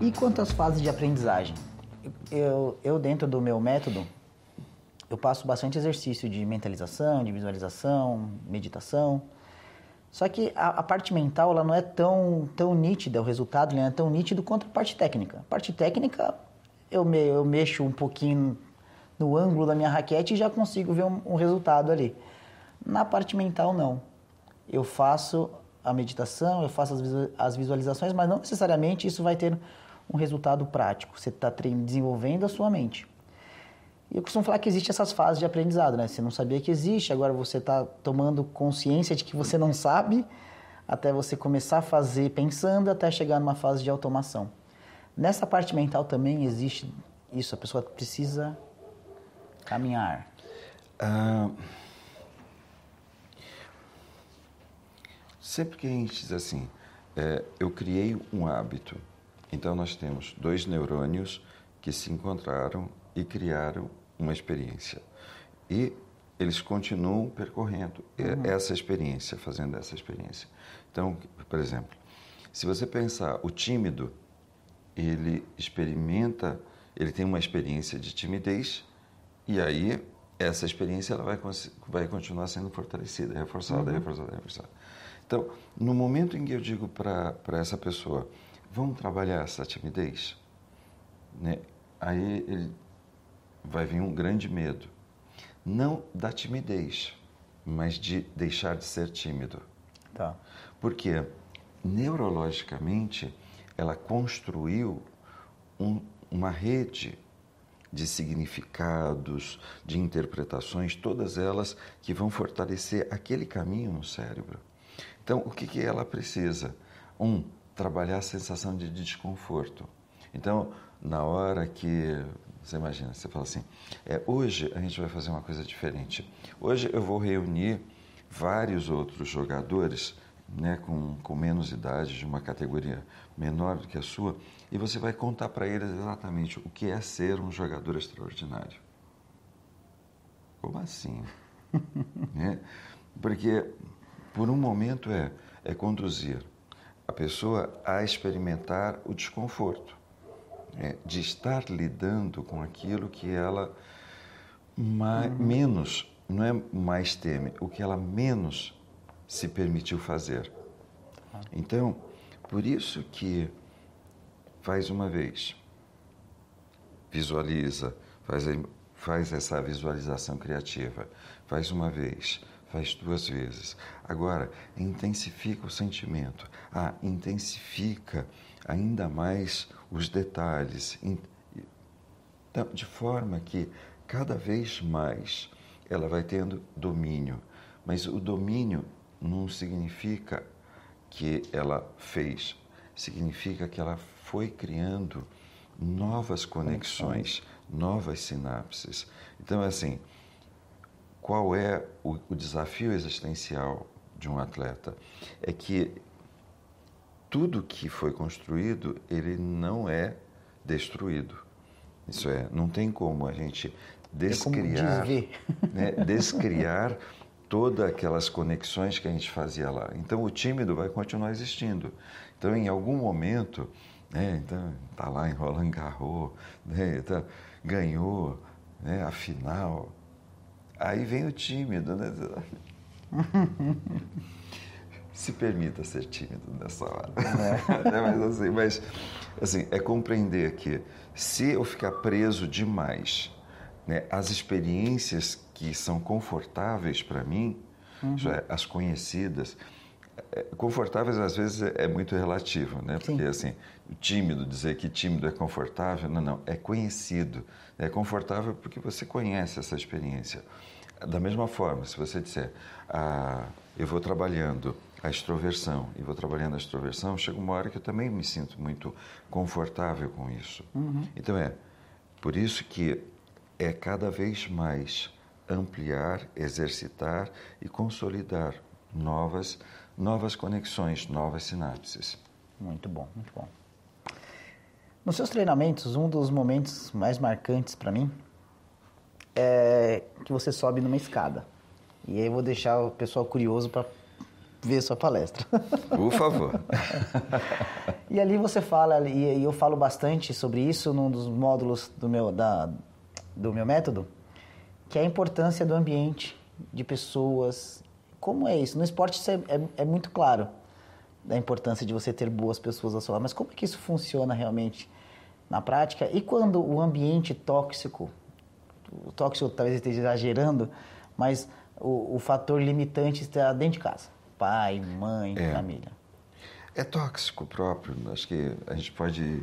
E quanto às fases de aprendizagem? Eu, eu dentro do meu método, eu passo bastante exercício de mentalização, de visualização, meditação. Só que a, a, parte mental ela não é tão, tão nítida, o resultado não é tão nítido quanto a parte técnica. A parte técnica, eu, me, eu mexo um pouquinho no ângulo da minha raquete e já consigo ver um, um resultado ali. Na parte mental, não. Eu faço a meditação, eu faço as visualizações, mas não necessariamente isso vai ter um resultado prático. Você está desenvolvendo a sua mente. E eu costumo falar que existe essas fases de aprendizado, né? Você não sabia que existe, agora você está tomando consciência de que você não sabe, até você começar a fazer pensando, até chegar numa fase de automação. Nessa parte mental também existe isso, a pessoa precisa caminhar. Uh, sempre que a gente diz assim, é, eu criei um hábito, então nós temos dois neurônios que se encontraram e criaram uma experiência. E eles continuam percorrendo uhum. essa experiência, fazendo essa experiência. Então, por exemplo, se você pensar o tímido, ele experimenta, ele tem uma experiência de timidez e aí essa experiência ela vai, vai continuar sendo fortalecida, reforçada, uhum. reforçada, reforçada. Então, no momento em que eu digo para essa pessoa, vamos trabalhar essa timidez, né? aí ele vai vir um grande medo. Não da timidez, mas de deixar de ser tímido. Tá. Porque neurologicamente ela construiu um, uma rede de significados, de interpretações, todas elas que vão fortalecer aquele caminho no cérebro. Então, o que, que ela precisa? Um, trabalhar a sensação de desconforto. Então, na hora que você imagina, você fala assim: é, hoje a gente vai fazer uma coisa diferente. Hoje eu vou reunir vários outros jogadores né, com, com menos idade, de uma categoria menor do que a sua, e você vai contar para eles exatamente o que é ser um jogador extraordinário. Como assim? né? Porque, por um momento, é, é conduzir a pessoa a experimentar o desconforto é, de estar lidando com aquilo que ela mais, uhum. menos, não é mais teme, o que ela menos se permitiu fazer. Tá. Então, por isso que faz uma vez, visualiza, faz, faz essa visualização criativa, faz uma vez, faz duas vezes. Agora, intensifica o sentimento. Ah, intensifica ainda mais os detalhes, então, de forma que cada vez mais ela vai tendo domínio. Mas o domínio não significa que ela fez, significa que ela foi criando novas conexões, novas sinapses. Então, assim, qual é o, o desafio existencial de um atleta? É que tudo que foi construído, ele não é destruído. Isso é, não tem como a gente descriar, né, descriar todas aquelas conexões que a gente fazia lá. Então o tímido vai continuar existindo. Então em algum momento, né, então tá lá em Roland Garros, né, tá, ganhou, né, a final. Aí vem o tímido, né? se permita ser tímido nessa hora. É. é. mas, assim, mas assim, é compreender que se eu ficar preso demais né, as experiências que são confortáveis para mim, uhum. é, as conhecidas, confortáveis às vezes é, é muito relativo, né? Porque Sim. assim, tímido, dizer que tímido é confortável, não, não, é conhecido. É confortável porque você conhece essa experiência. Da mesma forma, se você disser, ah, eu vou trabalhando a extroversão e vou trabalhando a extroversão, chega uma hora que eu também me sinto muito confortável com isso. Uhum. Então é por isso que é cada vez mais ampliar, exercitar e consolidar novas novas conexões, novas sinapses. Muito bom, muito bom. Nos seus treinamentos, um dos momentos mais marcantes para mim é que você sobe numa escada. E aí eu vou deixar o pessoal curioso para ver sua palestra. Por favor. e ali você fala, e eu falo bastante sobre isso num dos módulos do meu, da, do meu método, que é a importância do ambiente, de pessoas. Como é isso? No esporte isso é, é, é muito claro, da importância de você ter boas pessoas ao seu lado, mas como é que isso funciona realmente na prática? E quando o ambiente tóxico, o tóxico talvez esteja exagerando, mas o, o fator limitante está dentro de casa pai, mãe, é. família. É tóxico próprio, acho que a gente pode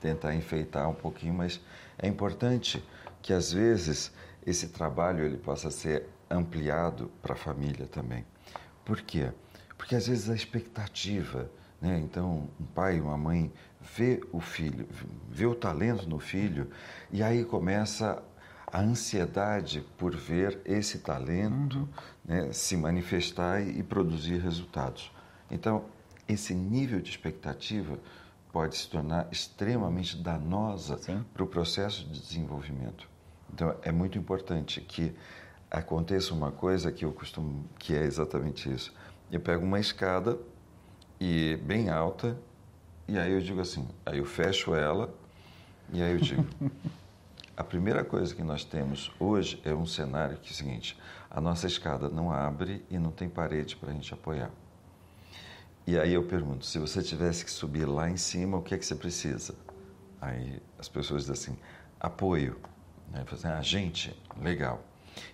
tentar enfeitar um pouquinho, mas é importante que às vezes esse trabalho ele possa ser ampliado para a família também. Por quê? Porque às vezes a expectativa, né? Então, um pai, uma mãe vê o filho, vê o talento no filho e aí começa a ansiedade por ver esse talento uhum. né, se manifestar e produzir resultados. Então, esse nível de expectativa pode se tornar extremamente danosa para o processo de desenvolvimento. Então, é muito importante que aconteça uma coisa que eu costumo, que é exatamente isso. Eu pego uma escada e bem alta e aí eu digo assim, aí eu fecho ela e aí eu digo A primeira coisa que nós temos hoje é um cenário que é o seguinte: a nossa escada não abre e não tem parede para a gente apoiar. E aí eu pergunto: se você tivesse que subir lá em cima, o que é que você precisa? Aí as pessoas dizem assim: apoio. Né? Assim, ah, gente, legal.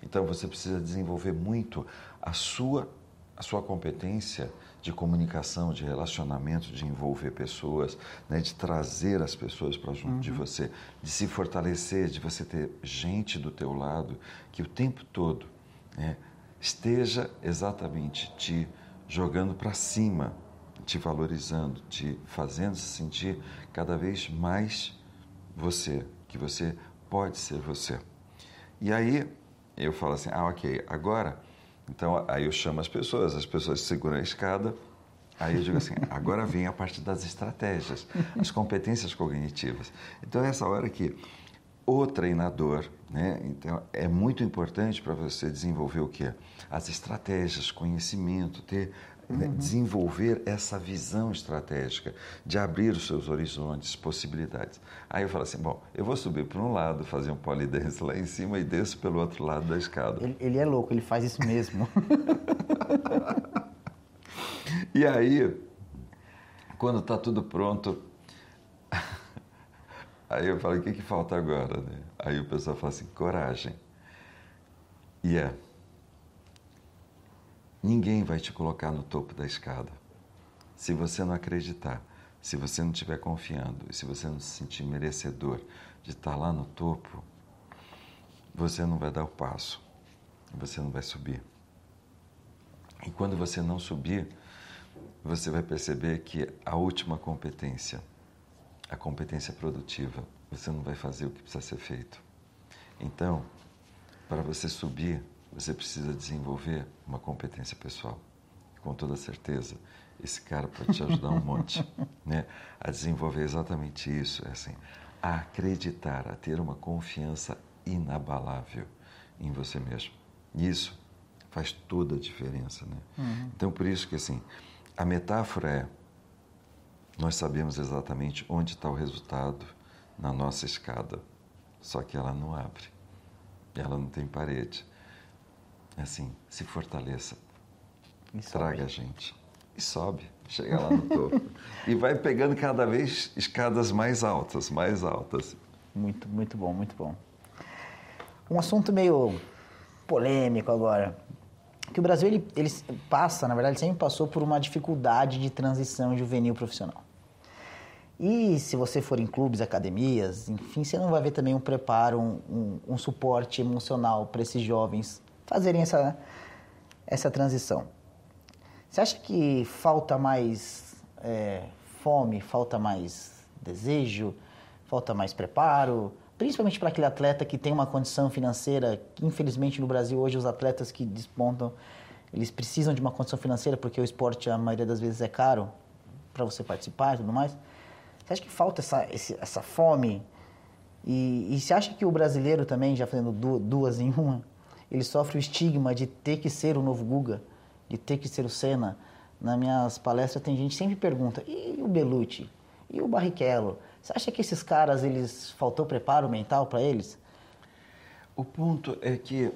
Então você precisa desenvolver muito a sua, a sua competência de comunicação, de relacionamento, de envolver pessoas, né, de trazer as pessoas para junto uhum. de você, de se fortalecer, de você ter gente do teu lado que o tempo todo né, esteja exatamente te jogando para cima, te valorizando, te fazendo se sentir cada vez mais você, que você pode ser você. E aí eu falo assim, ah, ok, agora então, aí eu chamo as pessoas, as pessoas seguram a escada, aí eu digo assim, agora vem a parte das estratégias, as competências cognitivas. Então, é essa hora que o treinador, né? Então, é muito importante para você desenvolver o quê? As estratégias, conhecimento, ter uhum. desenvolver essa visão estratégica de abrir os seus horizontes, possibilidades. Aí eu falo assim, bom, eu vou subir para um lado, fazer um polidense lá em cima e desço pelo outro lado da escada. Ele, ele é louco, ele faz isso mesmo. e aí, quando está tudo pronto, aí eu falo, o que, que falta agora? Né? Aí o pessoal fala assim, coragem. E yeah. é Ninguém vai te colocar no topo da escada. Se você não acreditar, se você não estiver confiando e se você não se sentir merecedor de estar lá no topo, você não vai dar o passo, você não vai subir. E quando você não subir, você vai perceber que a última competência, a competência produtiva, você não vai fazer o que precisa ser feito. Então, para você subir, você precisa desenvolver uma competência pessoal. Com toda certeza, esse cara pode te ajudar um monte, né? A desenvolver exatamente isso, é assim, a acreditar, a ter uma confiança inabalável em você mesmo. Isso faz toda a diferença, né? Uhum. Então, por isso que assim, a metáfora é nós sabemos exatamente onde está o resultado na nossa escada, só que ela não abre, ela não tem parede. É assim, se fortaleça. Traga a gente. E sobe, chega lá no topo. e vai pegando cada vez escadas mais altas, mais altas. Muito, muito bom, muito bom. Um assunto meio polêmico agora. Que o Brasil ele, ele passa, na verdade, sempre passou por uma dificuldade de transição juvenil profissional. E se você for em clubes, academias, enfim, você não vai ver também um preparo, um, um, um suporte emocional para esses jovens fazerem essa, essa transição. Você acha que falta mais é, fome, falta mais desejo, falta mais preparo? Principalmente para aquele atleta que tem uma condição financeira, que infelizmente no Brasil hoje os atletas que despontam, eles precisam de uma condição financeira porque o esporte a maioria das vezes é caro para você participar e tudo mais. Você acha que falta essa, essa fome? E, e você acha que o brasileiro também, já fazendo duas em uma, ele sofre o estigma de ter que ser o novo Guga, de ter que ser o Senna, nas minhas palestras tem gente que sempre pergunta, e o Belucci? E o Barrichello? Você acha que esses caras, eles faltou preparo mental para eles? O ponto é que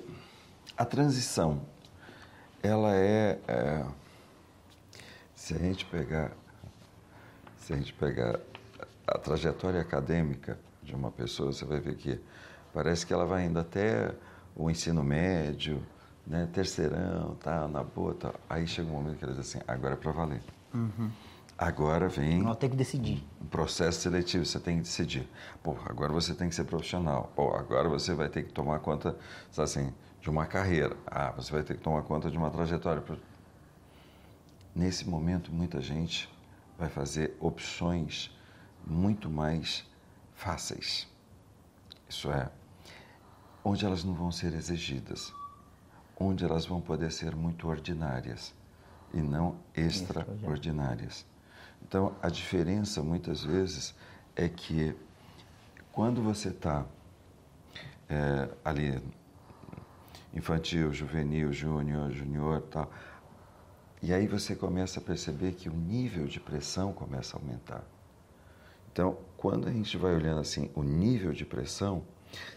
a transição, ela é, é, se a gente pegar, se a gente pegar a trajetória acadêmica de uma pessoa, você vai ver que parece que ela vai indo até o ensino médio, né, terceirão, tá, na boa, tá. aí chega um momento que ela diz assim, agora é para valer. Uhum. Agora vem. Não, tem que decidir. Um processo seletivo, você tem que decidir. Pô, agora você tem que ser profissional. Pô, agora você vai ter que tomar conta, assim, de uma carreira. Ah, você vai ter que tomar conta de uma trajetória. Nesse momento, muita gente vai fazer opções muito mais fáceis. Isso é, onde elas não vão ser exigidas, onde elas vão poder ser muito ordinárias e não extraordinárias. Então, a diferença muitas vezes é que quando você está é, ali infantil, juvenil, júnior, junior, tal, e aí você começa a perceber que o nível de pressão começa a aumentar. Então, quando a gente vai olhando assim o nível de pressão,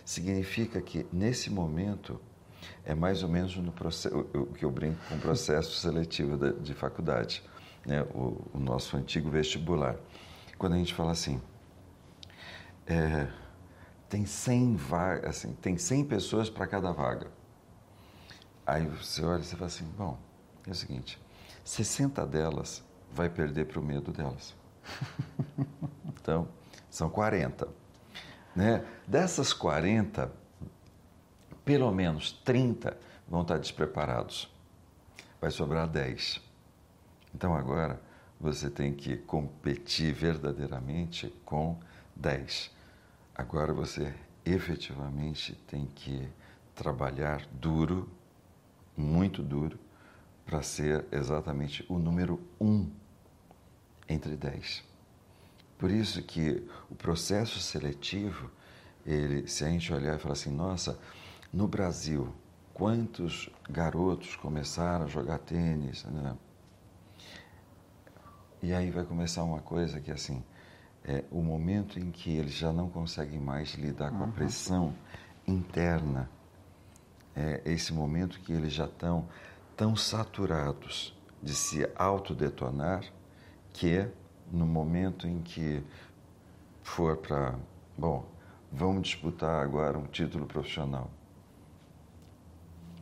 significa que nesse momento é mais ou menos no processo, o que eu brinco com o processo seletivo de, de faculdade né, o, o, nosso antigo vestibular. Quando a gente fala assim, é, tem 100 vagas, assim, tem 100 pessoas para cada vaga. Aí você olha e você fala assim, bom, é o seguinte, 60 delas vai perder para o medo delas. então, são 40. Né? Dessas 40, pelo menos 30 vão estar despreparados. Vai sobrar 10. Então agora você tem que competir verdadeiramente com 10. Agora você efetivamente tem que trabalhar duro, muito duro, para ser exatamente o número um entre 10. Por isso que o processo seletivo, ele, se a gente olhar e falar assim, nossa, no Brasil, quantos garotos começaram a jogar tênis? Né? E aí vai começar uma coisa que assim, é o momento em que eles já não conseguem mais lidar com a uhum. pressão interna, é esse momento que eles já estão tão saturados de se autodetonar que no momento em que for para, bom, vamos disputar agora um título profissional.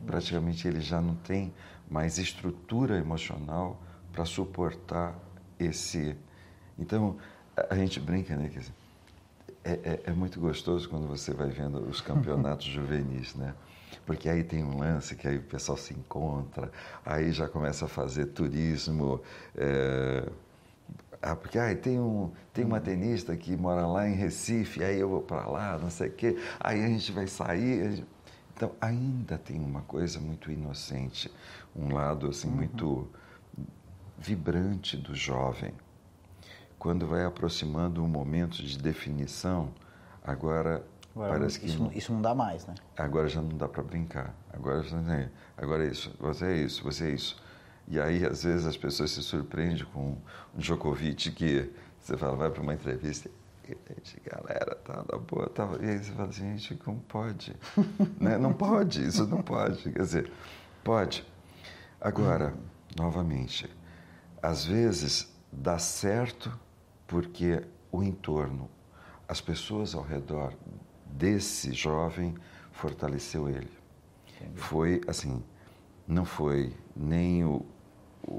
Praticamente ele já não tem mais estrutura emocional para suportar esse. Então, a gente brinca, né? Que é, é, é, muito gostoso quando você vai vendo os campeonatos juvenis, né? Porque aí tem um lance que aí o pessoal se encontra, aí já começa a fazer turismo. É... Ah, porque ah, tem, um, tem uma tenista que mora lá em Recife, aí eu vou para lá, não sei o quê, aí a gente vai sair. Gente... Então, ainda tem uma coisa muito inocente, um lado assim uhum. muito vibrante do jovem. Quando vai aproximando um momento de definição, agora, agora parece que isso, não, isso não dá mais, né? Agora já não dá para brincar. Agora já é. Agora é isso. Você é isso. Você é isso. E aí às vezes as pessoas se surpreendem com um Djokovic que você fala vai para uma entrevista gente, galera, tá da boa, tá. E aí você fala assim, gente, como pode? né? Não pode, isso não pode. Quer dizer, pode. Agora, novamente, às vezes dá certo porque o entorno, as pessoas ao redor desse jovem fortaleceu ele. Entendi. Foi assim, não foi nem o,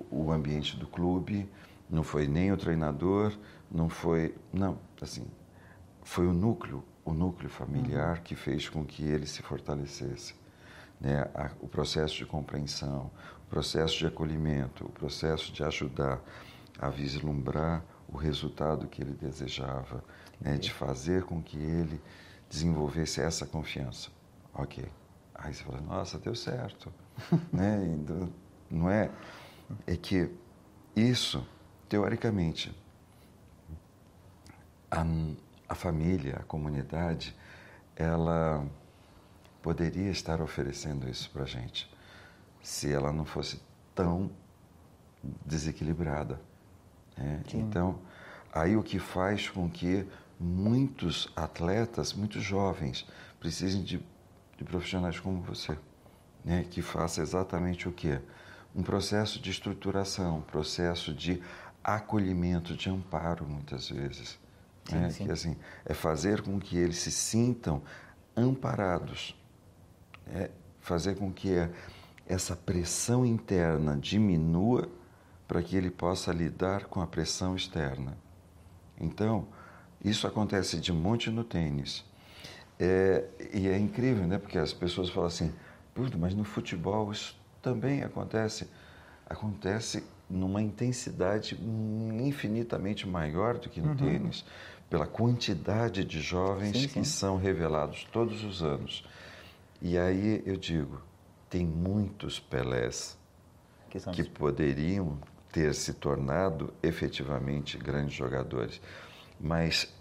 o ambiente do clube, não foi nem o treinador, não foi, não, assim, foi o núcleo, o núcleo familiar que fez com que ele se fortalecesse. Né? o processo de compreensão, o processo de acolhimento, o processo de ajudar a vislumbrar o resultado que ele desejava, né, de fazer com que ele desenvolvesse essa confiança. Ok. Aí você fala, nossa, deu certo. né? Então, não é? É que isso, teoricamente, a, a família, a comunidade, ela poderia estar oferecendo isso para a gente se ela não fosse tão desequilibrada. Né? Então, aí o que faz com que muitos atletas, muitos jovens, precisem de, de profissionais como você, né? que faça exatamente o quê? Um processo de estruturação, um processo de acolhimento, de amparo, muitas vezes. Sim, né? sim. Que, assim, é fazer com que eles se sintam amparados, é fazer com que essa pressão interna diminua para que ele possa lidar com a pressão externa. Então, isso acontece de monte no tênis. É, e é incrível, né? Porque as pessoas falam assim, mas no futebol isso também acontece. Acontece numa intensidade infinitamente maior do que no uhum. tênis, pela quantidade de jovens sim, sim. que são revelados todos os anos. E aí eu digo, tem muitos Pelés que, que poderiam ter se tornado efetivamente grandes jogadores. Mas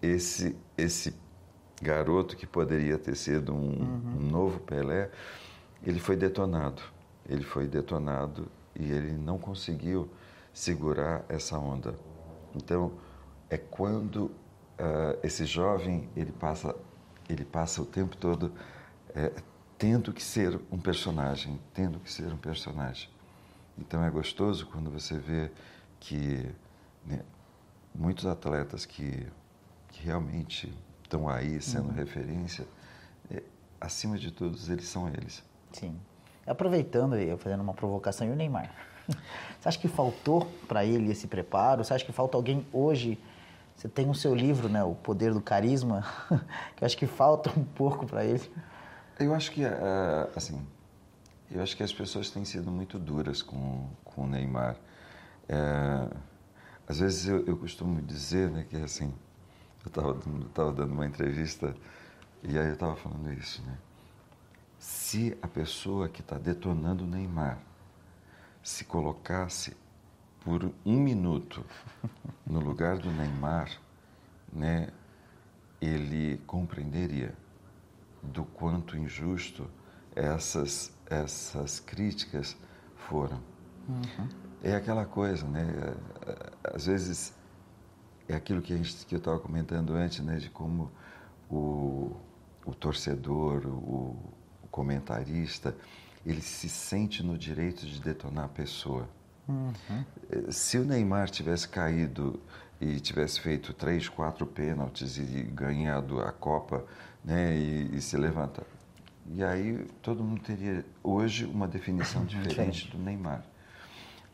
esse, esse garoto que poderia ter sido um, uhum. um novo Pelé, ele foi detonado. Ele foi detonado e ele não conseguiu segurar essa onda. Então, é quando uh, esse jovem ele passa, ele passa o tempo todo é, tendo que ser um personagem, tendo que ser um personagem. Então é gostoso quando você vê que né, muitos atletas que, que realmente estão aí sendo uhum. referência, é, acima de todos eles são eles. Sim. Aproveitando e fazendo uma provocação, e o Neymar? Você acha que faltou para ele esse preparo? Você acha que falta alguém hoje? Você tem o seu livro, né, O Poder do Carisma, que eu acho que falta um pouco para ele. Eu acho que, assim, eu acho que as pessoas têm sido muito duras com, com o Neymar. É, às vezes eu, eu, costumo dizer né, que assim, eu estava dando uma entrevista e aí eu estava falando isso, né? Se a pessoa que está detonando o Neymar se colocasse por um minuto no lugar do Neymar, né, ele compreenderia do quanto injusto essas essas críticas foram. Uhum. É aquela coisa, né? Às vezes é aquilo que, a gente, que eu estava comentando antes, né? De como o, o torcedor, o, o, comentarista, ele se sente no direito de detonar a pessoa. Uhum. Se o Neymar tivesse caído e tivesse feito três, quatro pênaltis e ganhado a Copa, né, e, e se levantar, e aí todo mundo teria hoje uma definição diferente do Neymar.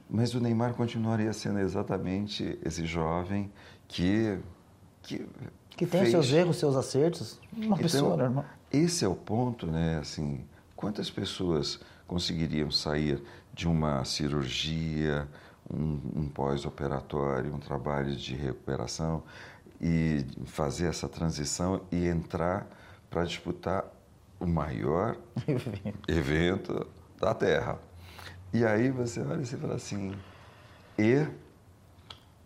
Mas o Neymar continuaria sendo exatamente esse jovem que que, que tem fez... seus erros, seus acertos, uma então, pessoa normal. Esse é o ponto, né? Assim, quantas pessoas conseguiriam sair de uma cirurgia, um, um pós-operatório, um trabalho de recuperação e fazer essa transição e entrar para disputar o maior evento da Terra. E aí você olha e você fala assim, e,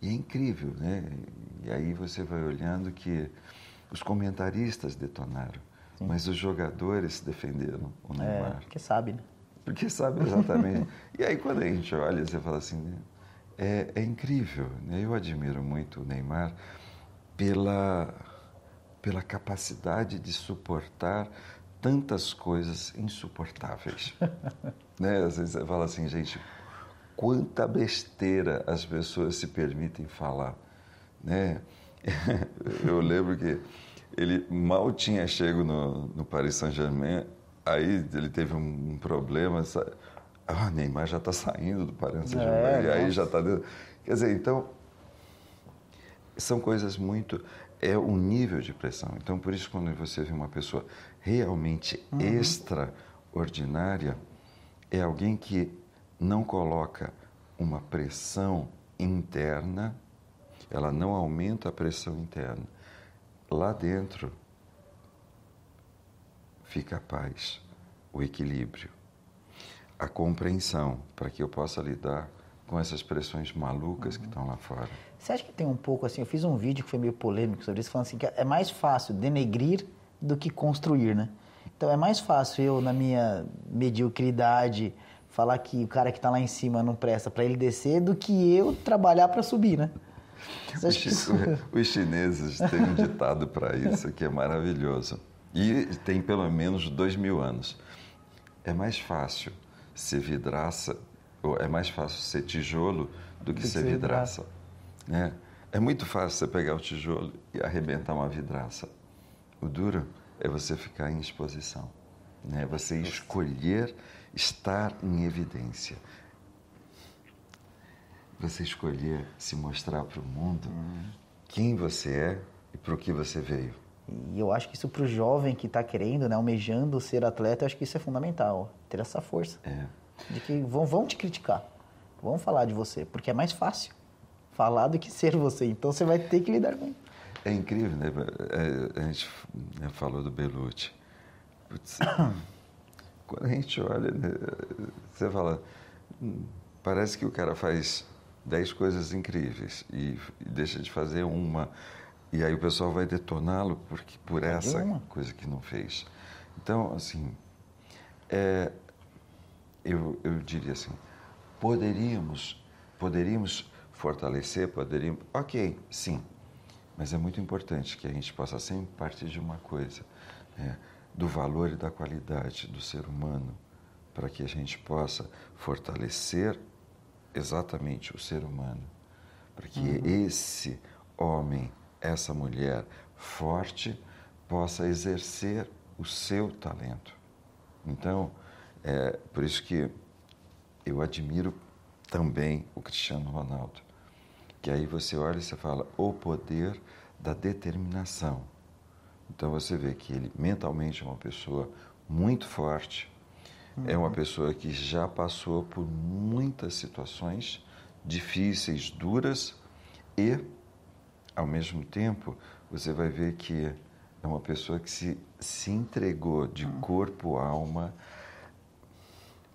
e é incrível, né? E aí você vai olhando que os comentaristas detonaram, Sim. mas os jogadores defenderam o é, Neymar. É, porque sabe, né? Porque sabe exatamente. e aí quando a gente olha, você fala assim, é, é incrível, né? Eu admiro muito o Neymar pela, pela capacidade de suportar tantas coisas insuportáveis. né? Às vezes você fala assim, gente, quanta besteira as pessoas se permitem falar. Né? Eu lembro que ele mal tinha chego no, no Paris Saint-Germain, aí ele teve um, um problema. Ah, Neymar já está saindo do Paris Saint-Germain, é, e aí já está dentro. Quer dizer, então, são coisas muito. É o nível de pressão. Então, por isso, quando você vê uma pessoa realmente uhum. extraordinária é alguém que não coloca uma pressão interna, ela não aumenta a pressão interna. Lá dentro fica a paz, o equilíbrio, a compreensão para que eu possa lidar com essas pressões malucas uhum. que estão lá fora. Você acha que tem um pouco assim? Eu fiz um vídeo que foi meio polêmico sobre isso, falando assim que é mais fácil denegrir do que construir, né? Então é mais fácil eu, na minha mediocridade, falar que o cara que está lá em cima não presta para ele descer do que eu trabalhar para subir, né? Os, isso... os chineses têm um ditado para isso que é maravilhoso. E tem pelo menos dois mil anos. É mais fácil ser vidraça, ou é mais fácil ser tijolo do que, do ser, ser vidraça. Né? É muito fácil você pegar o tijolo e arrebentar uma vidraça. O duro é você ficar em exposição. Né? Você escolher estar em evidência. Você escolher se mostrar para o mundo hum. quem você é e para o que você veio. E eu acho que isso para o jovem que está querendo, né, almejando ser atleta, eu acho que isso é fundamental, ter essa força. É. De que vão, vão te criticar, vão falar de você, porque é mais fácil falar do que ser você. Então você vai ter que lidar com isso. É incrível, né? É, a gente né, falou do Belucci. Putz, quando a gente olha, né, você fala, hum, parece que o cara faz dez coisas incríveis e, e deixa de fazer uma. E aí o pessoal vai detoná-lo por, por essa coisa que não fez. Então, assim, é, eu, eu diria assim, poderíamos, poderíamos fortalecer, poderíamos... Ok, sim, mas é muito importante que a gente possa sempre partir de uma coisa. É, do valor e da qualidade do ser humano, para que a gente possa fortalecer exatamente o ser humano, para que uhum. esse homem, essa mulher forte possa exercer o seu talento. Então, é por isso que eu admiro também o Cristiano Ronaldo, que aí você olha e você fala o poder da determinação então você vê que ele mentalmente é uma pessoa muito forte, uhum. é uma uhum. pessoa que já passou por muitas situações difíceis, duras e, ao mesmo tempo, você vai ver que é uma pessoa que se, se entregou de uhum. corpo, alma,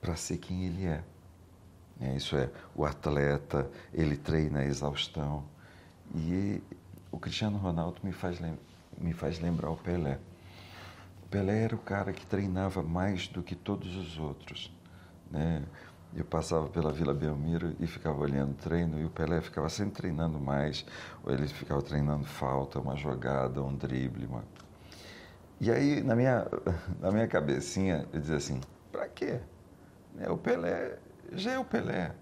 para ser quem ele é. é. Isso é, o atleta, ele treina a exaustão. E o Cristiano Ronaldo me faz lembrar me faz lembrar o Pelé. O Pelé era o cara que treinava mais do que todos os outros. Né? Eu passava pela Vila Belmiro e ficava olhando o treino e o Pelé ficava sempre treinando mais, ou ele ficava treinando falta, uma jogada, um drible. Uma... E aí, na minha, na minha cabecinha, eu dizia assim: para quê? Né, o Pelé já é o Pelé.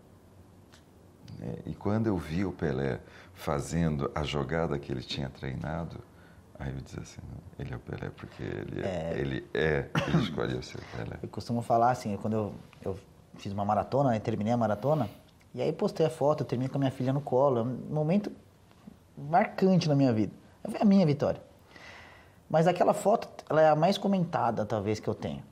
Né, e quando eu vi o Pelé fazendo a jogada que ele tinha treinado, Aí eu dizia assim, ele é o Pelé porque ele é, é ele, é, ele escolheu ser o Pelé. Eu costumo falar assim, quando eu, eu fiz uma maratona, né, terminei a maratona, e aí postei a foto, eu terminei com a minha filha no colo, é um momento marcante na minha vida. Foi a minha vitória. Mas aquela foto, ela é a mais comentada, talvez, que eu tenho.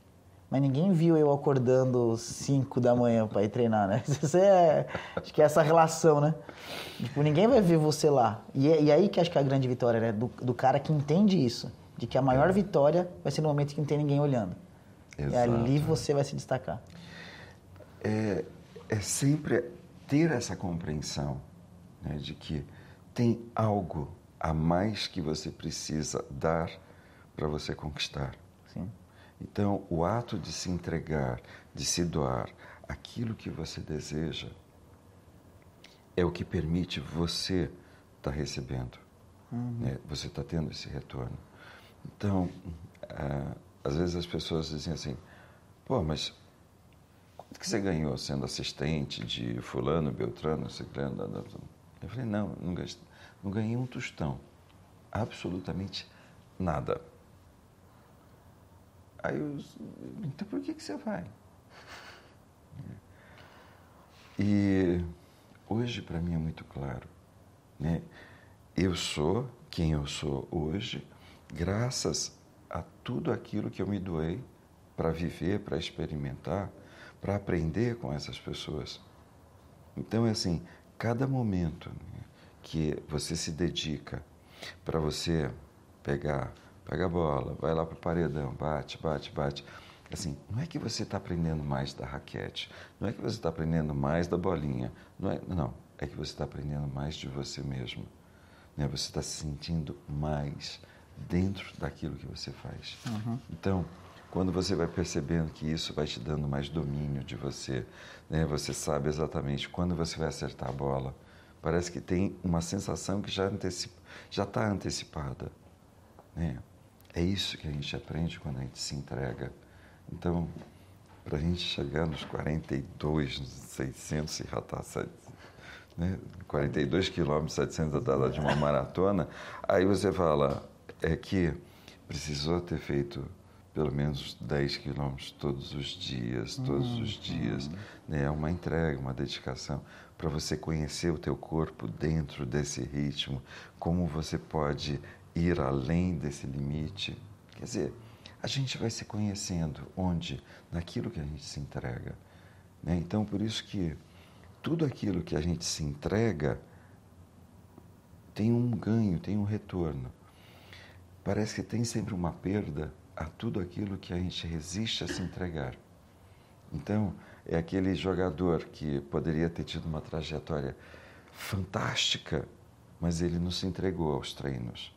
Mas ninguém viu eu acordando 5 da manhã para ir treinar, né? Isso é, acho que é essa relação, né? Tipo, ninguém vai ver você lá. E, é, e aí que acho que é a grande vitória, né? Do, do, cara que entende isso. De que a maior é. vitória vai ser no momento que não tem ninguém olhando. Exato. E ali você vai se destacar. É, é sempre ter essa compreensão né, de que tem algo a mais que você precisa dar para você conquistar. Sim. Então, o ato de se entregar, de se doar aquilo que você deseja, é o que permite você estar tá recebendo. Uhum. Né? Você está tendo esse retorno. Então, ah, às vezes as pessoas dizem assim: pô, mas quanto que você ganhou sendo assistente de Fulano, Beltrano, Ciclano? Eu falei: não, não não ganhei um tostão. Absolutamente nada. Aí eu, então por que, que você vai? E hoje para mim é muito claro, né? Eu sou quem eu sou hoje, graças a tudo aquilo que eu me doei para viver, para experimentar, para aprender com essas pessoas. Então é assim, cada momento né, que você se dedica para você pegar pega a bola, vai lá para o paredão, bate, bate, bate. Assim, não é que você está aprendendo mais da raquete, não é que você está aprendendo mais da bolinha, não é, não, é que você está aprendendo mais de você mesmo. Né? Você está se sentindo mais dentro daquilo que você faz. Uhum. Então, quando você vai percebendo que isso vai te dando mais domínio de você, né? você sabe exatamente quando você vai acertar a bola. Parece que tem uma sensação que já antecipa, está antecipada. Né? É isso que a gente aprende quando a gente se entrega. Então, para a gente chegar nos 42, nos 600 e já está né? 42 quilômetros, 700 andada de uma maratona, aí você fala é que precisou ter feito pelo menos 10 quilômetros todos os dias, todos os dias. Né? É uma entrega, uma dedicação para você conhecer o teu corpo dentro desse ritmo, como você pode ir além desse limite. Quer dizer, a gente vai se conhecendo onde? Naquilo que a gente se entrega. Né? Então, por isso que tudo aquilo que a gente se entrega tem um ganho, tem um retorno. Parece que tem sempre uma perda a tudo aquilo que a gente resiste a se entregar. Então, é aquele jogador que poderia ter tido uma trajetória fantástica, mas ele não se entregou aos treinos,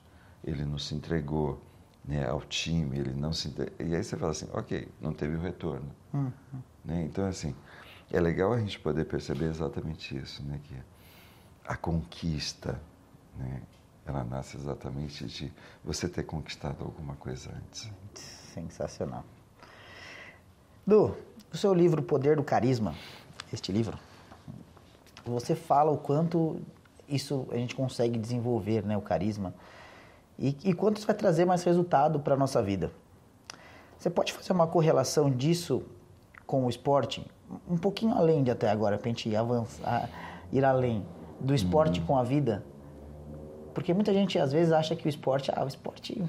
ele não se entregou né, ao time, ele não se e aí você fala assim, ok, não teve o retorno, uhum. né? Então assim, é legal a gente poder perceber exatamente isso, né, que a conquista, né, ela nasce exatamente de você ter conquistado alguma coisa antes. Sensacional. Du, o seu livro Poder do Carisma, este livro, você fala o quanto isso a gente consegue desenvolver, né, o carisma, e, e quanto isso vai trazer mais resultado para a nossa vida. Você pode fazer uma correlação disso com o esporte? Um pouquinho além de até agora, para a gente avançar, ir além do esporte uhum. com a vida? Porque muita gente às vezes acha que o esporte, ah, o esporte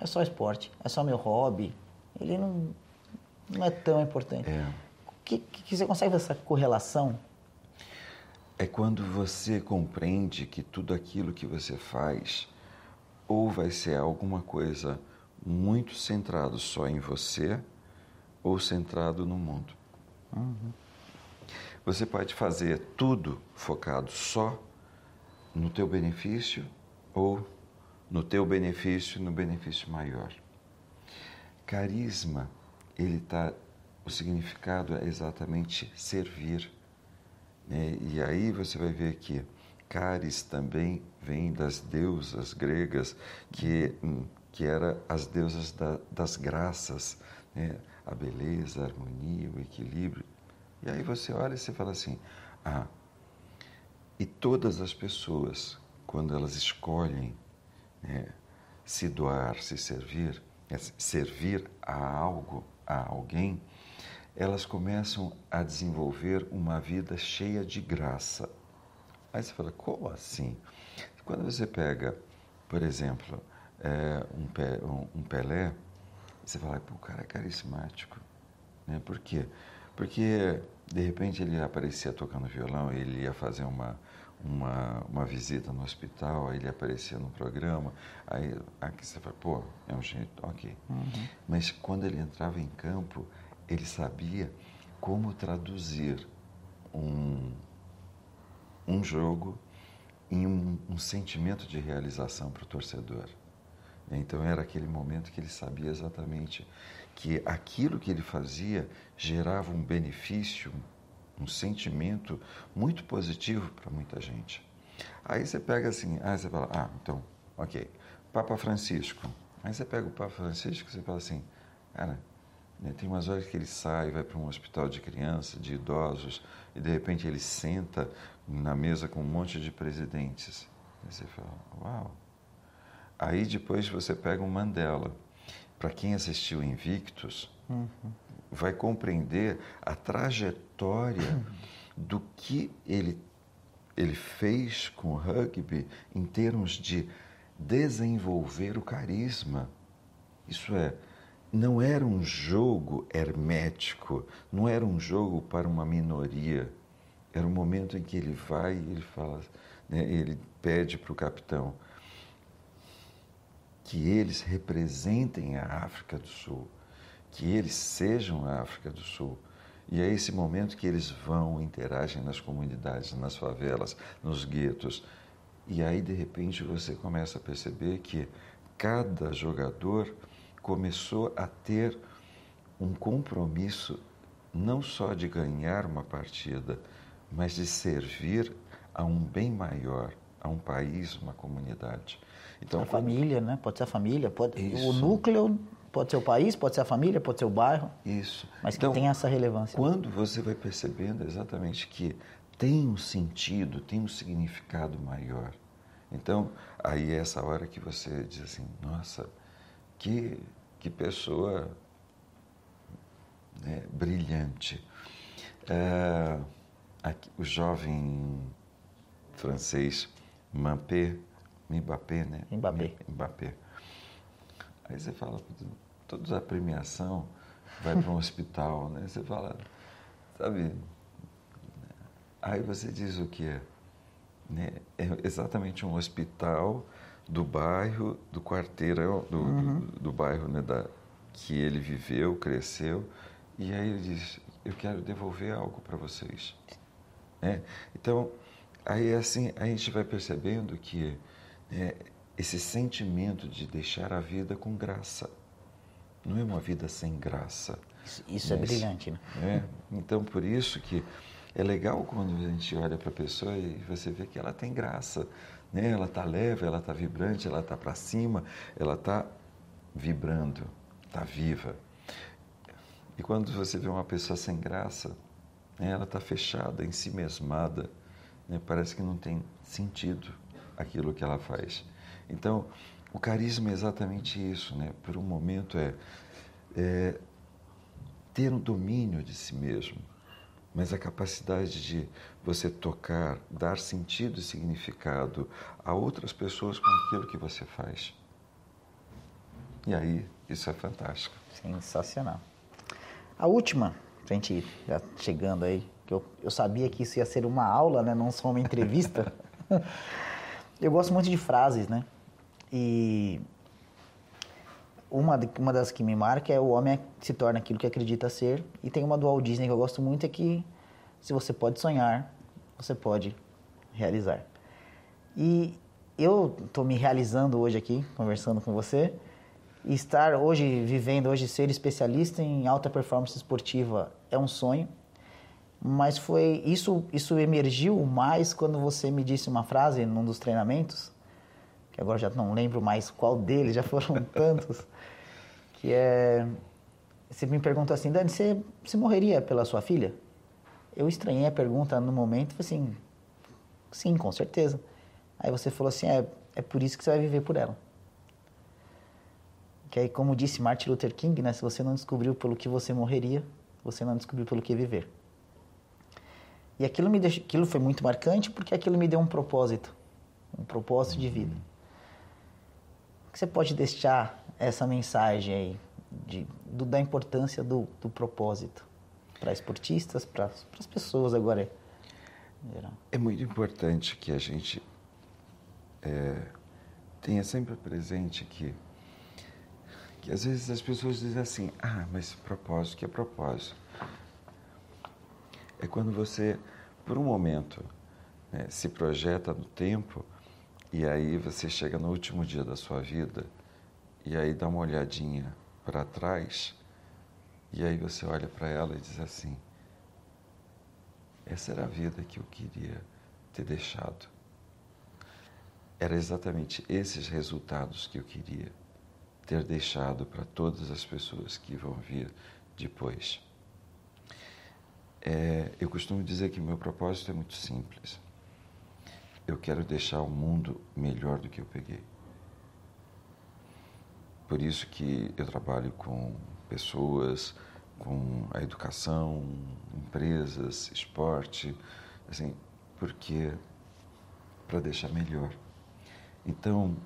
é só esporte, é só meu hobby. Ele não, não é tão importante. É. Que, que você consegue essa correlação? É quando você compreende que tudo aquilo que você faz ou vai ser alguma coisa muito centrado só em você ou centrado no mundo. Uhum. Você pode fazer tudo focado só no teu benefício ou no teu benefício no benefício maior. Carisma, ele tá, o significado é exatamente servir. Né? E aí você vai ver que caris também vem das deusas gregas, que, hum, que eram as deusas da, das graças, né? a beleza, a harmonia, o equilíbrio. E aí você olha e você fala assim, ah, e todas as pessoas, quando elas escolhem né, se doar, se servir, é, servir a algo, a alguém, elas começam a desenvolver uma vida cheia de graça. Aí você fala, como assim? Quando você pega, por exemplo, é, um, um, Pelé, você fala, pô, o cara é carismático. Né? Por quê? Porque, de repente, ele aparecia tocando violão, ele ia fazer uma, uma, uma visita no hospital, aí ele aparecia no programa, aí aqui você fala, pô, é um jeito, ok. Uhum. Mas quando ele entrava em campo, ele sabia como traduzir um, um jogo em um, um sentimento de realização para o torcedor. Então era aquele momento que ele sabia exatamente que aquilo que ele fazia gerava um benefício, um sentimento muito positivo para muita gente. Aí você pega assim, aí você fala, ah, então, ok, Papa Francisco. Aí você pega o Papa Francisco e você fala assim, cara, tem umas horas que ele sai, vai para um hospital de criança, de idosos, e de repente ele senta na mesa com um monte de presidentes. Aí você fala, uau. Aí depois você pega um Mandela. Para quem assistiu Invictus, uhum. vai compreender a trajetória do que ele, ele fez com o rugby em termos de desenvolver o carisma. Isso é, não era um jogo hermético, não era um jogo para uma minoria era o momento em que ele vai e ele fala, né, ele pede para o capitão que eles representem a África do Sul, que eles sejam a África do Sul. E é esse momento que eles vão, interagem nas comunidades, nas favelas, nos guetos. E aí, de repente, você começa a perceber que cada jogador começou a ter um compromisso não só de ganhar uma partida, mas de servir a um bem maior, a um país, uma comunidade. Então, a família, né? Pode ser a família, pode Isso. o núcleo pode ser o país, pode ser a família, pode ser o bairro. Isso. Mas então, que tem essa relevância. Quando você vai percebendo exatamente que tem um sentido, tem um significado maior. Então, aí é essa hora que você diz assim, nossa, que, que pessoa né, brilhante. É, aqui, o jovem francês Mbappé, Mbappé, né? Mbappé. Mbappé. Aí você fala, toda a premiação vai para um hospital, né? Você fala, sabe? Aí você diz o que é? Né? É exatamente um hospital do bairro, do quarteirão, do, uhum. do, do, bairro né, da, que ele viveu, cresceu. E aí ele diz, eu quero devolver algo para vocês. É? Então, aí assim, a gente vai percebendo que é, esse sentimento de deixar a vida com graça. Não é uma vida sem graça. Isso, isso é brilhante, né? É, então, por isso que é legal quando a gente olha para a pessoa e você vê que ela tem graça. Né? Ela está leve, ela está vibrante, ela está para cima, ela está vibrando, está viva. E quando você vê uma pessoa sem graça, né, ela está fechada, em si mesmada, né, parece que não tem sentido aquilo que ela faz. Então, o carisma é exatamente isso, né? Por um momento é, é ter um domínio de si mesmo, mas a capacidade de você tocar, dar sentido e significado a outras pessoas com aquilo que você faz. E aí, isso é fantástico. Sensacional. A última, a gente ir já chegando aí, que eu, eu sabia que isso ia ser uma aula, né, não só uma entrevista. eu gosto muito de frases, né? E uma, uma das que me marca é o homem se torna aquilo que acredita ser. E tem uma do Walt Disney que eu gosto muito, é que se você pode sonhar, você pode realizar. E eu estou me realizando hoje aqui, conversando com você, e estar hoje vivendo, hoje ser especialista em alta performance esportiva é um sonho, mas foi isso isso emergiu mais quando você me disse uma frase num dos treinamentos, que agora já não lembro mais qual deles, já foram tantos, que é você me perguntou assim, Dani, você, você morreria pela sua filha? Eu estranhei a pergunta no momento falei assim, sim, com certeza. Aí você falou assim, é, é por isso que você vai viver por ela. Que aí, como disse Martin Luther King, né, se você não descobriu pelo que você morreria, você não descobriu pelo que viver. E aquilo me deixou, aquilo foi muito marcante porque aquilo me deu um propósito, um propósito de vida. Que você pode deixar essa mensagem aí de, do, da importância do, do propósito para esportistas, para as pessoas agora? É muito importante que a gente é, tenha sempre presente que que às vezes as pessoas dizem assim, ah, mas propósito, que é propósito? É quando você, por um momento, né, se projeta no tempo e aí você chega no último dia da sua vida e aí dá uma olhadinha para trás e aí você olha para ela e diz assim, essa era a vida que eu queria ter deixado. Era exatamente esses resultados que eu queria ter deixado para todas as pessoas que vão vir depois. É, eu costumo dizer que meu propósito é muito simples. Eu quero deixar o mundo melhor do que eu peguei. Por isso que eu trabalho com pessoas, com a educação, empresas, esporte, assim, porque para deixar melhor. Então,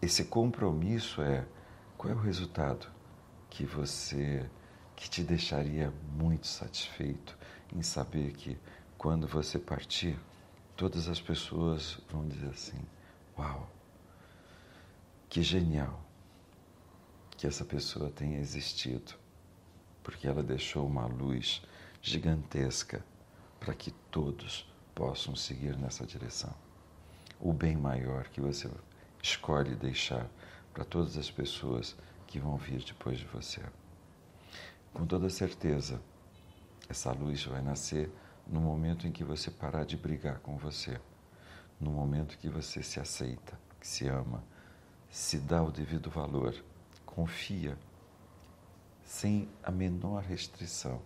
esse compromisso é qual é o resultado que você que te deixaria muito satisfeito em saber que quando você partir, todas as pessoas vão dizer assim: "Uau! Que genial que essa pessoa tenha existido, porque ela deixou uma luz gigantesca para que todos possam seguir nessa direção. O bem maior que você escolhe deixar para todas as pessoas que vão vir depois de você. com toda certeza, essa luz vai nascer no momento em que você parar de brigar com você, no momento que você se aceita, que se ama, se dá o devido valor, confia, sem a menor restrição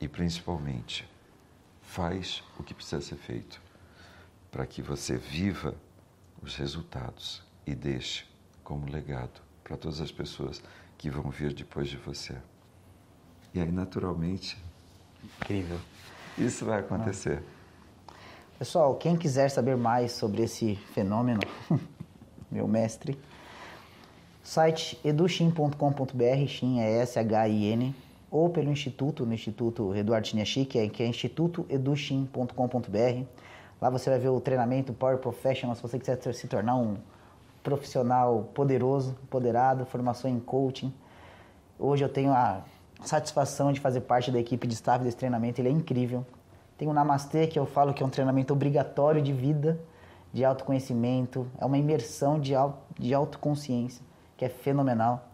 e principalmente faz o que precisa ser feito para que você viva os resultados e deixe como legado para todas as pessoas que vão vir depois de você. E aí, naturalmente, incrível. Isso vai acontecer. Pessoal, quem quiser saber mais sobre esse fenômeno, meu mestre, site edushin.com.br, Shin é S-H-I-N, ou pelo Instituto, no Instituto Eduardo Chiniachi, que é, que é institutoedushin.com.br. Lá você vai ver o treinamento Power Professional, se você quiser se tornar um profissional poderoso, empoderado, formação em coaching. Hoje eu tenho a satisfação de fazer parte da equipe de staff desse treinamento, ele é incrível. Tem o Namastê, que eu falo que é um treinamento obrigatório de vida, de autoconhecimento, é uma imersão de, de autoconsciência, que é fenomenal.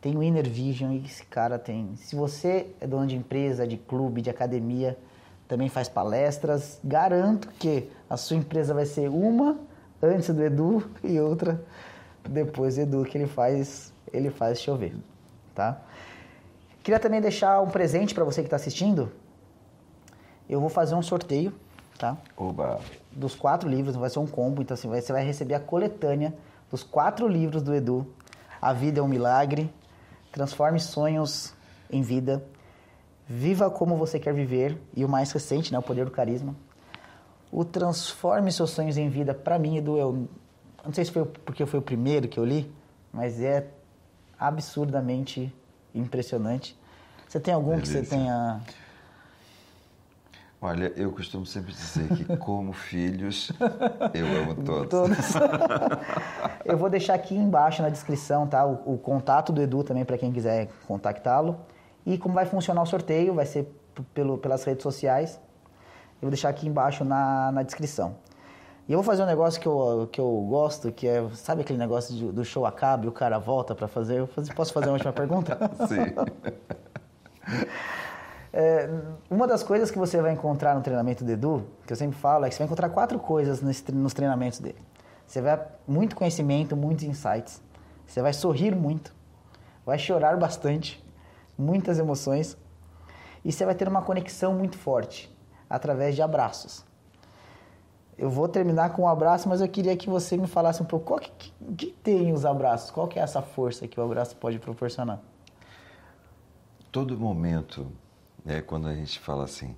Tem o Inner Vision, e esse cara tem. Se você é dono de empresa, de clube, de academia, também faz palestras, garanto que a sua empresa vai ser uma antes do Edu e outra depois do Edu, que ele faz, ele faz chover, tá? Queria também deixar um presente para você que está assistindo. Eu vou fazer um sorteio, tá? Oba! Dos quatro livros, vai ser um combo, então assim, você vai receber a coletânea dos quatro livros do Edu. A Vida é um Milagre, Transforme Sonhos em Vida, Viva Como Você Quer Viver e o mais recente, né, O Poder do Carisma. O Transforme Seus Sonhos em Vida, para mim, Edu, eu não sei se foi porque foi o primeiro que eu li, mas é absurdamente impressionante. Você tem algum Delícia. que você tenha. Olha, eu costumo sempre dizer que, como filhos, eu amo todos. todos. eu vou deixar aqui embaixo na descrição tá, o, o contato do Edu também para quem quiser contactá-lo. E como vai funcionar o sorteio, vai ser pelo, pelas redes sociais. Eu vou deixar aqui embaixo na, na descrição. E eu vou fazer um negócio que eu, que eu gosto, que é, sabe aquele negócio de, do show acaba e o cara volta para fazer? Eu posso fazer uma última pergunta? Sim. É, uma das coisas que você vai encontrar no treinamento do Edu, que eu sempre falo, é que você vai encontrar quatro coisas nos treinamentos dele. Você vai muito conhecimento, muitos insights. Você vai sorrir muito, vai chorar bastante, muitas emoções. E você vai ter uma conexão muito forte através de abraços. Eu vou terminar com um abraço, mas eu queria que você me falasse um pouco qual que, que, que tem os abraços, qual que é essa força que o abraço pode proporcionar. Todo momento, né, quando a gente fala assim,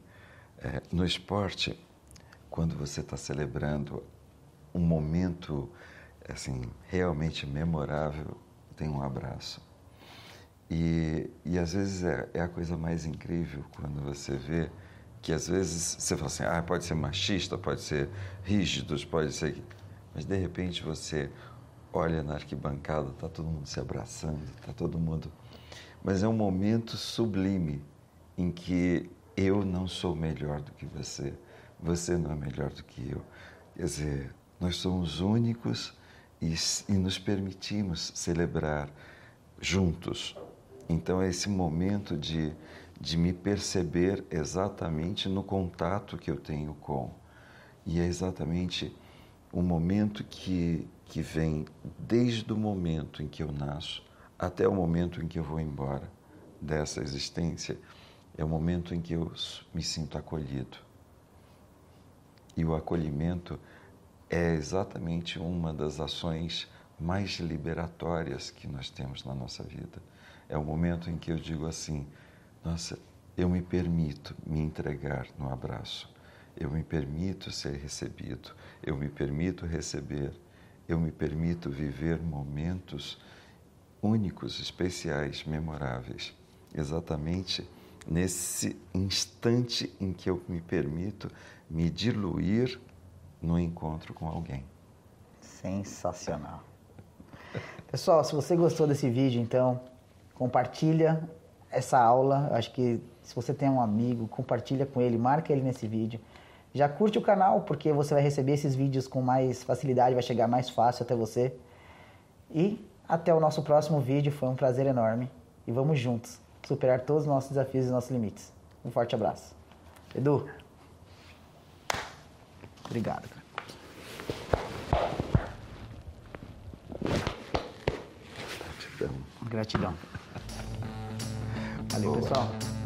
é, no esporte, quando você está celebrando um momento assim realmente memorável, tem um abraço. E, e às vezes é, é a coisa mais incrível quando você vê que às vezes você fala assim, ah, pode ser machista, pode ser rígido, pode ser. Mas de repente você olha na arquibancada, está todo mundo se abraçando, está todo mundo. Mas é um momento sublime em que eu não sou melhor do que você, você não é melhor do que eu. Quer dizer, nós somos únicos e, e nos permitimos celebrar juntos. Então, é esse momento de de me perceber exatamente no contato que eu tenho com. E é exatamente o momento que, que vem desde o momento em que eu nasço até o momento em que eu vou embora dessa existência, é o momento em que eu me sinto acolhido. E o acolhimento é exatamente uma das ações mais liberatórias que nós temos na nossa vida. É o momento em que eu digo assim: nossa, eu me permito me entregar no abraço. Eu me permito ser recebido. Eu me permito receber. Eu me permito viver momentos únicos, especiais, memoráveis. Exatamente nesse instante em que eu me permito me diluir no encontro com alguém. Sensacional. Pessoal, se você gostou desse vídeo, então compartilha essa aula. Acho que se você tem um amigo, compartilha com ele, marca ele nesse vídeo. Já curte o canal, porque você vai receber esses vídeos com mais facilidade, vai chegar mais fácil até você. E até o nosso próximo vídeo, foi um prazer enorme. E vamos juntos. superar todos os nossos desafios e nossos limites. Um forte abraço. Edu. Obrigado, cara. Gratidão. Gratidão. Valeu, Boa. pessoal.